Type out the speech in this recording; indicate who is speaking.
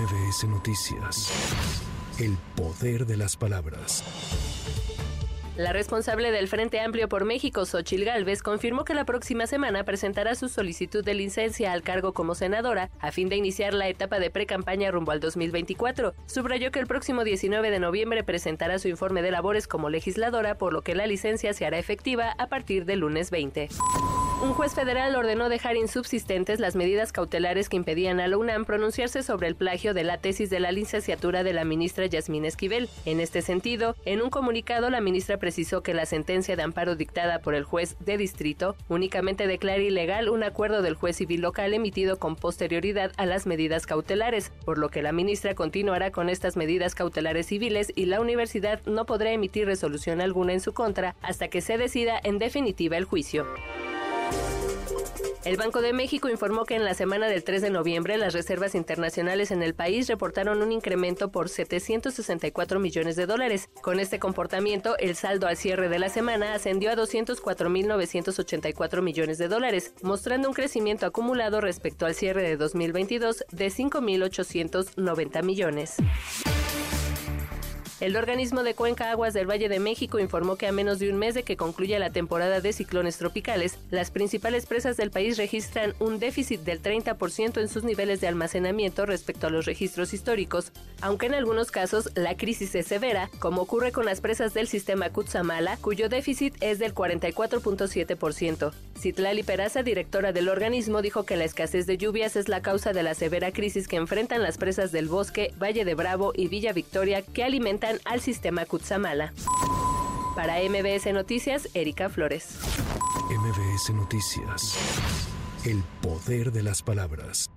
Speaker 1: MBS Noticias. El poder de las palabras.
Speaker 2: La responsable del Frente Amplio por México, Xochil Gálvez, confirmó que la próxima semana presentará su solicitud de licencia al cargo como senadora a fin de iniciar la etapa de pre-campaña rumbo al 2024. Subrayó que el próximo 19 de noviembre presentará su informe de labores como legisladora, por lo que la licencia se hará efectiva a partir del lunes 20. Un juez federal ordenó dejar insubsistentes las medidas cautelares que impedían a la UNAM pronunciarse sobre el plagio de la tesis de la licenciatura de la ministra Yasmín Esquivel. En este sentido, en un comunicado, la ministra precisó que la sentencia de amparo dictada por el juez de distrito únicamente declara ilegal un acuerdo del juez civil local emitido con posterioridad a las medidas cautelares, por lo que la ministra continuará con estas medidas cautelares civiles y la universidad no podrá emitir resolución alguna en su contra hasta que se decida en definitiva el juicio. El Banco de México informó que en la semana del 3 de noviembre las reservas internacionales en el país reportaron un incremento por 764 millones de dólares. Con este comportamiento, el saldo al cierre de la semana ascendió a 204.984 millones de dólares, mostrando un crecimiento acumulado respecto al cierre de 2022 de 5.890 millones. El organismo de Cuenca Aguas del Valle de México informó que a menos de un mes de que concluya la temporada de ciclones tropicales, las principales presas del país registran un déficit del 30% en sus niveles de almacenamiento respecto a los registros históricos, aunque en algunos casos la crisis es severa, como ocurre con las presas del sistema Cutzamala, cuyo déficit es del 44.7%. Citlali Peraza, directora del organismo, dijo que la escasez de lluvias es la causa de la severa crisis que enfrentan las presas del Bosque, Valle de Bravo y Villa Victoria que alimentan al sistema Cutzamala. Para MBS Noticias, Erika Flores.
Speaker 1: MBS Noticias. El poder de las palabras.